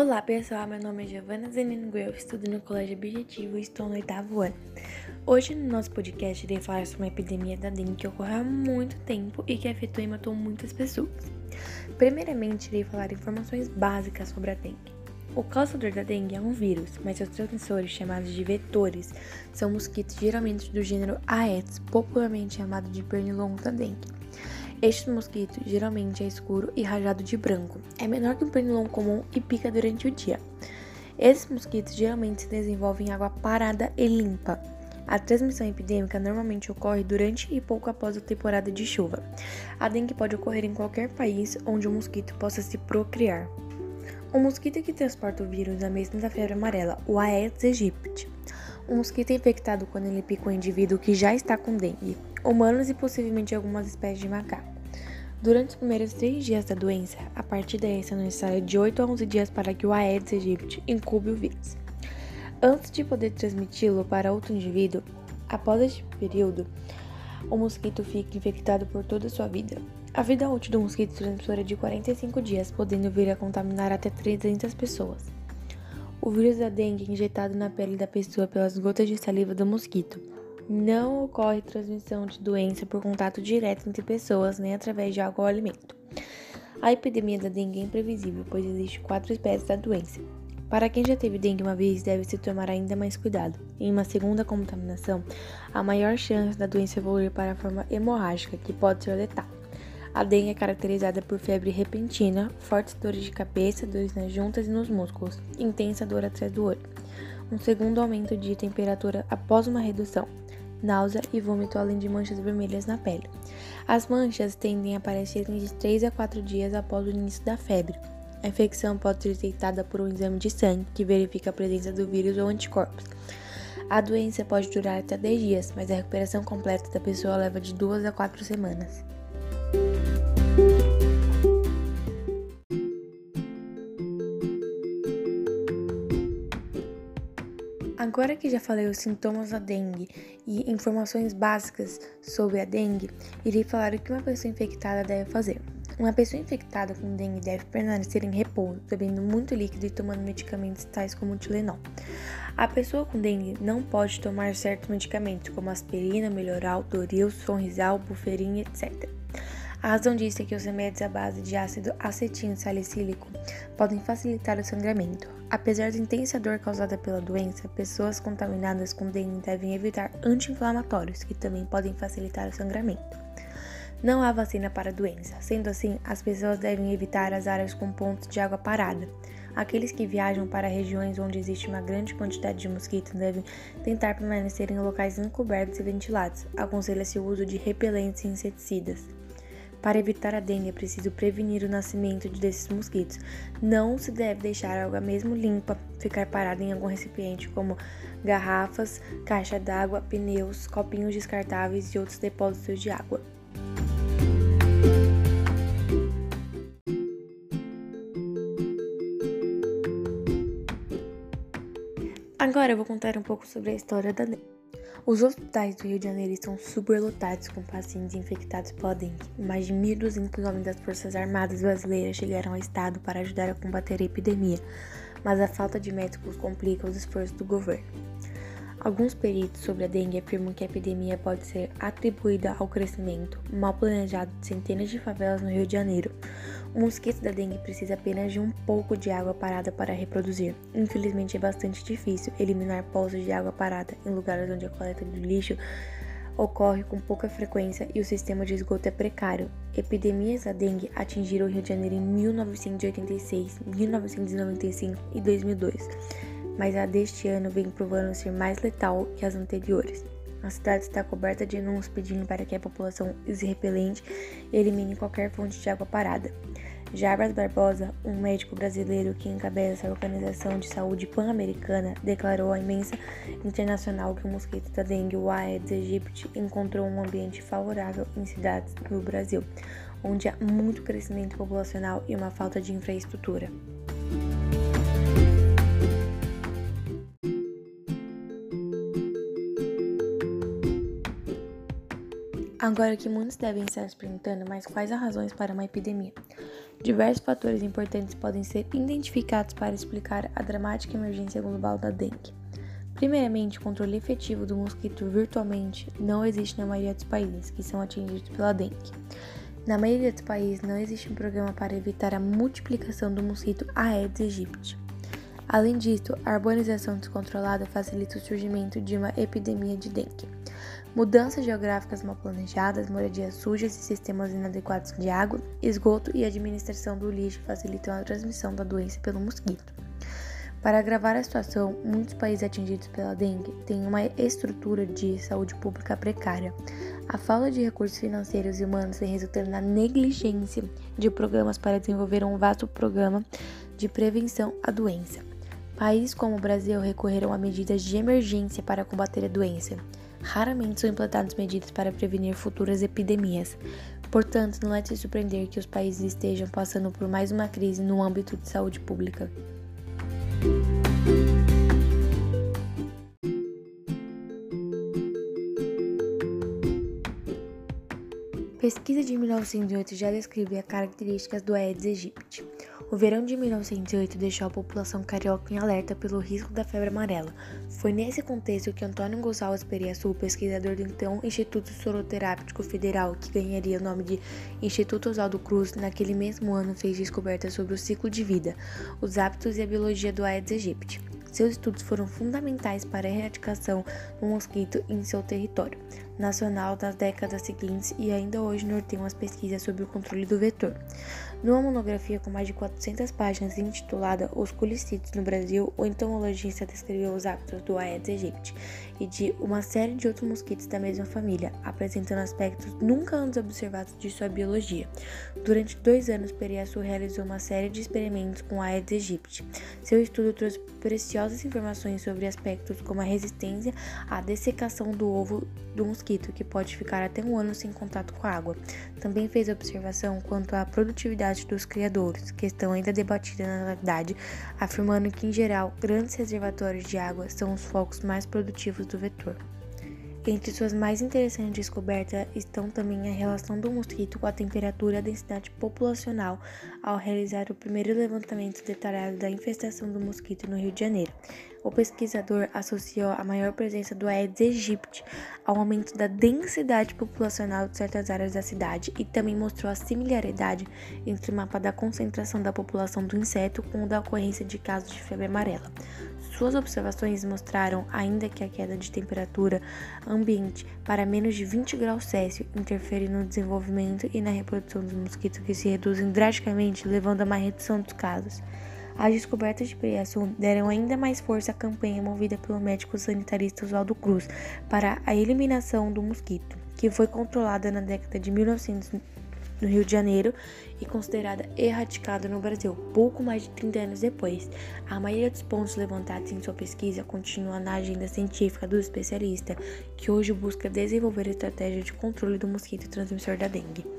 Olá pessoal, meu nome é Zenino Guel, estudo no Colégio Objetivo e estou no oitavo ano. Hoje no nosso podcast irei falar sobre uma epidemia da dengue que ocorreu há muito tempo e que afetou e matou muitas pessoas. Primeiramente, irei falar informações básicas sobre a dengue. O causador da dengue é um vírus, mas seus transmissores, chamados de vetores, são mosquitos geralmente do gênero Aedes, popularmente chamado de pernilongo da dengue. Este mosquito geralmente é escuro e rajado de branco, é menor que um pernilongo comum e pica durante o dia. Esses mosquitos geralmente se desenvolvem em água parada e limpa. A transmissão epidêmica normalmente ocorre durante e pouco após a temporada de chuva. A dengue pode ocorrer em qualquer país onde o mosquito possa se procriar. O mosquito que transporta o vírus é mesmo da febre amarela, o Aedes aegypti. O mosquito é infectado quando ele pica um indivíduo que já está com dengue, humanos e possivelmente algumas espécies de macaco. Durante os primeiros três dias da doença, a partir daí são necessários de 8 a 11 dias para que o Aedes aegypti incube o vírus. Antes de poder transmiti-lo para outro indivíduo, após este período, o mosquito fica infectado por toda a sua vida. A vida útil do mosquito transmissor é de 45 dias, podendo vir a contaminar até 300 pessoas. O vírus da dengue é injetado na pele da pessoa pelas gotas de saliva do mosquito. Não ocorre transmissão de doença por contato direto entre pessoas, nem através de água ou alimento. A epidemia da dengue é imprevisível, pois existem quatro espécies da doença. Para quem já teve dengue uma vez, deve-se tomar ainda mais cuidado. Em uma segunda contaminação, há maior chance da doença evoluir para a forma hemorrágica, que pode ser letal. A dengue é caracterizada por febre repentina, fortes dores de cabeça, dores nas juntas e nos músculos, intensa dor atrás do olho. Um segundo aumento de temperatura após uma redução, náusea e vômito, além de manchas vermelhas na pele. As manchas tendem a aparecer de 3 a 4 dias após o início da febre. A infecção pode ser detectada por um exame de sangue que verifica a presença do vírus ou anticorpos. A doença pode durar até 10 dias, mas a recuperação completa da pessoa leva de 2 a 4 semanas. Agora que já falei os sintomas da dengue e informações básicas sobre a dengue, irei falar o que uma pessoa infectada deve fazer. Uma pessoa infectada com dengue deve permanecer em repouso, bebendo muito líquido e tomando medicamentos tais como o Tilenol. A pessoa com dengue não pode tomar certos medicamentos como aspirina, melhoral, doril, sonrisal, buferina, etc. A razão disso é que os remédios à base de ácido acetil salicílico podem facilitar o sangramento. Apesar da intensa dor causada pela doença, pessoas contaminadas com dengue devem evitar anti-inflamatórios, que também podem facilitar o sangramento. Não há vacina para a doença, sendo assim, as pessoas devem evitar as áreas com pontos de água parada. Aqueles que viajam para regiões onde existe uma grande quantidade de mosquitos devem tentar permanecer em locais encobertos e ventilados. Aconselha-se o uso de repelentes e inseticidas. Para evitar a dengue é preciso prevenir o nascimento desses mosquitos. Não se deve deixar a água mesmo limpa ficar parada em algum recipiente, como garrafas, caixa d'água, pneus, copinhos descartáveis e outros depósitos de água. Agora eu vou contar um pouco sobre a história da dengue. Os hospitais do Rio de Janeiro estão superlotados com pacientes infectados pela dengue. Mais de 1.200 homens das Forças Armadas brasileiras chegaram ao estado para ajudar a combater a epidemia, mas a falta de médicos complica os esforços do governo. Alguns peritos sobre a dengue afirmam que a epidemia pode ser atribuída ao crescimento mal planejado de centenas de favelas no Rio de Janeiro, o mosquito da dengue precisa apenas de um pouco de água parada para reproduzir. Infelizmente, é bastante difícil eliminar poços de água parada em lugares onde a coleta do lixo ocorre com pouca frequência e o sistema de esgoto é precário. Epidemias da dengue atingiram o Rio de Janeiro em 1986, 1995 e 2002, mas a deste ano vem provando ser mais letal que as anteriores. A cidade está coberta de anúncios pedindo para que a população use repelente e elimine qualquer fonte de água parada. Jarbas Barbosa, um médico brasileiro que encabeça a Organização de Saúde Pan-Americana, declarou à imprensa internacional que o mosquito da dengue, o Aedes aegypti, encontrou um ambiente favorável em cidades do Brasil, onde há muito crescimento populacional e uma falta de infraestrutura. Agora que muitos devem estar se perguntando, mas quais as razões para uma epidemia? Diversos fatores importantes podem ser identificados para explicar a dramática emergência global da dengue. Primeiramente, o controle efetivo do mosquito virtualmente não existe na maioria dos países que são atingidos pela dengue. Na maioria dos países não existe um programa para evitar a multiplicação do mosquito Aedes aegypti. Além disso, a urbanização descontrolada facilita o surgimento de uma epidemia de dengue. Mudanças geográficas mal planejadas, moradias sujas e sistemas inadequados de água, esgoto e administração do lixo facilitam a transmissão da doença pelo mosquito. Para agravar a situação, muitos países atingidos pela dengue têm uma estrutura de saúde pública precária. A falta de recursos financeiros e humanos vem resultando na negligência de programas para desenvolver um vasto programa de prevenção à doença. Países como o Brasil recorreram a medidas de emergência para combater a doença raramente são implantadas medidas para prevenir futuras epidemias. Portanto, não é de surpreender que os países estejam passando por mais uma crise no âmbito de saúde pública. Pesquisa de 1908 já descreve as características do Aedes aegypti. O verão de 1908 deixou a população carioca em alerta pelo risco da febre amarela. Foi nesse contexto que Antônio Gonçalves Pereira pesquisador do então Instituto Soroterápico Federal, que ganharia o nome de Instituto Oswaldo Cruz, naquele mesmo ano fez descobertas sobre o ciclo de vida, os hábitos e a biologia do Aedes aegypti. Seus estudos foram fundamentais para a erradicação do mosquito em seu território nacional nas décadas seguintes e ainda hoje norteiam as pesquisas sobre o controle do vetor. Numa monografia com mais de 400 páginas intitulada Os colicitos no Brasil, o entomologista descreveu os hábitos do Aedes aegypti e de uma série de outros mosquitos da mesma família, apresentando aspectos nunca antes observados de sua biologia. Durante dois anos, Periaçu realizou uma série de experimentos com Aedes aegypti. Seu estudo trouxe preciosas informações sobre aspectos como a resistência à dessecação do ovo do mosquito, que pode ficar até um ano sem contato com a água. Também fez observação quanto à produtividade dos criadores, questão ainda debatida na atualidade, afirmando que, em geral, grandes reservatórios de água são os focos mais produtivos do vetor. Entre suas mais interessantes descobertas estão também a relação do mosquito com a temperatura e a densidade populacional ao realizar o primeiro levantamento detalhado da infestação do mosquito no Rio de Janeiro. O pesquisador associou a maior presença do Aedes aegypti ao aumento da densidade populacional de certas áreas da cidade e também mostrou a similaridade entre o mapa da concentração da população do inseto com o da ocorrência de casos de febre amarela. Suas observações mostraram ainda que a queda de temperatura ambiente para menos de 20 graus Celsius interfere no desenvolvimento e na reprodução dos mosquitos que se reduzem drasticamente, levando a uma redução dos casos. As descobertas de Priaçu deram ainda mais força à campanha movida pelo médico sanitarista Oswaldo Cruz para a eliminação do mosquito, que foi controlada na década de 1900 no Rio de Janeiro e considerada erradicada no Brasil, pouco mais de 30 anos depois. A maioria dos pontos levantados em sua pesquisa continua na agenda científica do especialista, que hoje busca desenvolver estratégia de controle do mosquito transmissor da dengue.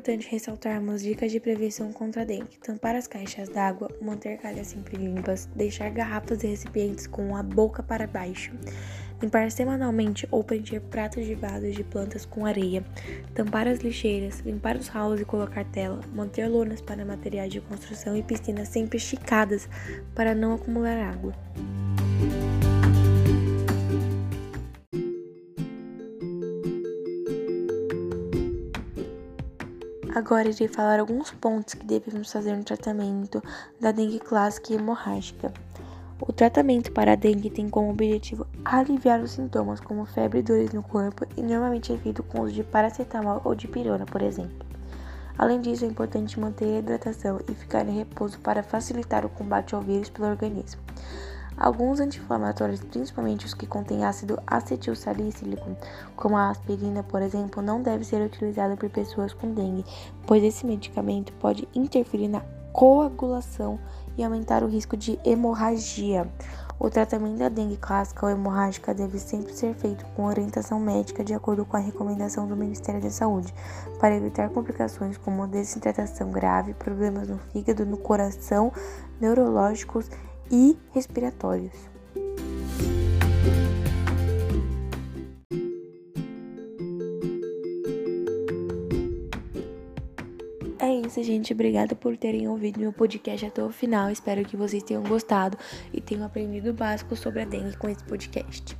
Importante ressaltarmos dicas de prevenção contra dengue. Tampar as caixas d'água, manter calhas sempre limpas, deixar garrafas e recipientes com a boca para baixo, limpar semanalmente ou preencher pratos de vasos de plantas com areia, tampar as lixeiras, limpar os ralos e colocar tela, manter lonas para materiais de construção e piscinas sempre esticadas para não acumular água. Agora irei falar alguns pontos que devemos fazer no tratamento da dengue clássica e hemorrágica. O tratamento para a dengue tem como objetivo aliviar os sintomas, como febre e dores no corpo, e normalmente é feito com uso de paracetamol ou de pirona, por exemplo. Além disso, é importante manter a hidratação e ficar em repouso para facilitar o combate ao vírus pelo organismo. Alguns anti-inflamatórios, principalmente os que contêm ácido acetilsalicílico, como a aspirina, por exemplo, não deve ser utilizado por pessoas com dengue, pois esse medicamento pode interferir na coagulação e aumentar o risco de hemorragia. O tratamento da dengue clássica ou hemorrágica deve sempre ser feito com orientação médica de acordo com a recomendação do Ministério da Saúde, para evitar complicações como desidratação grave, problemas no fígado, no coração, neurológicos e respiratórios. É isso, gente. Obrigada por terem ouvido meu podcast até o final. Espero que vocês tenham gostado e tenham aprendido básico sobre a dengue com esse podcast.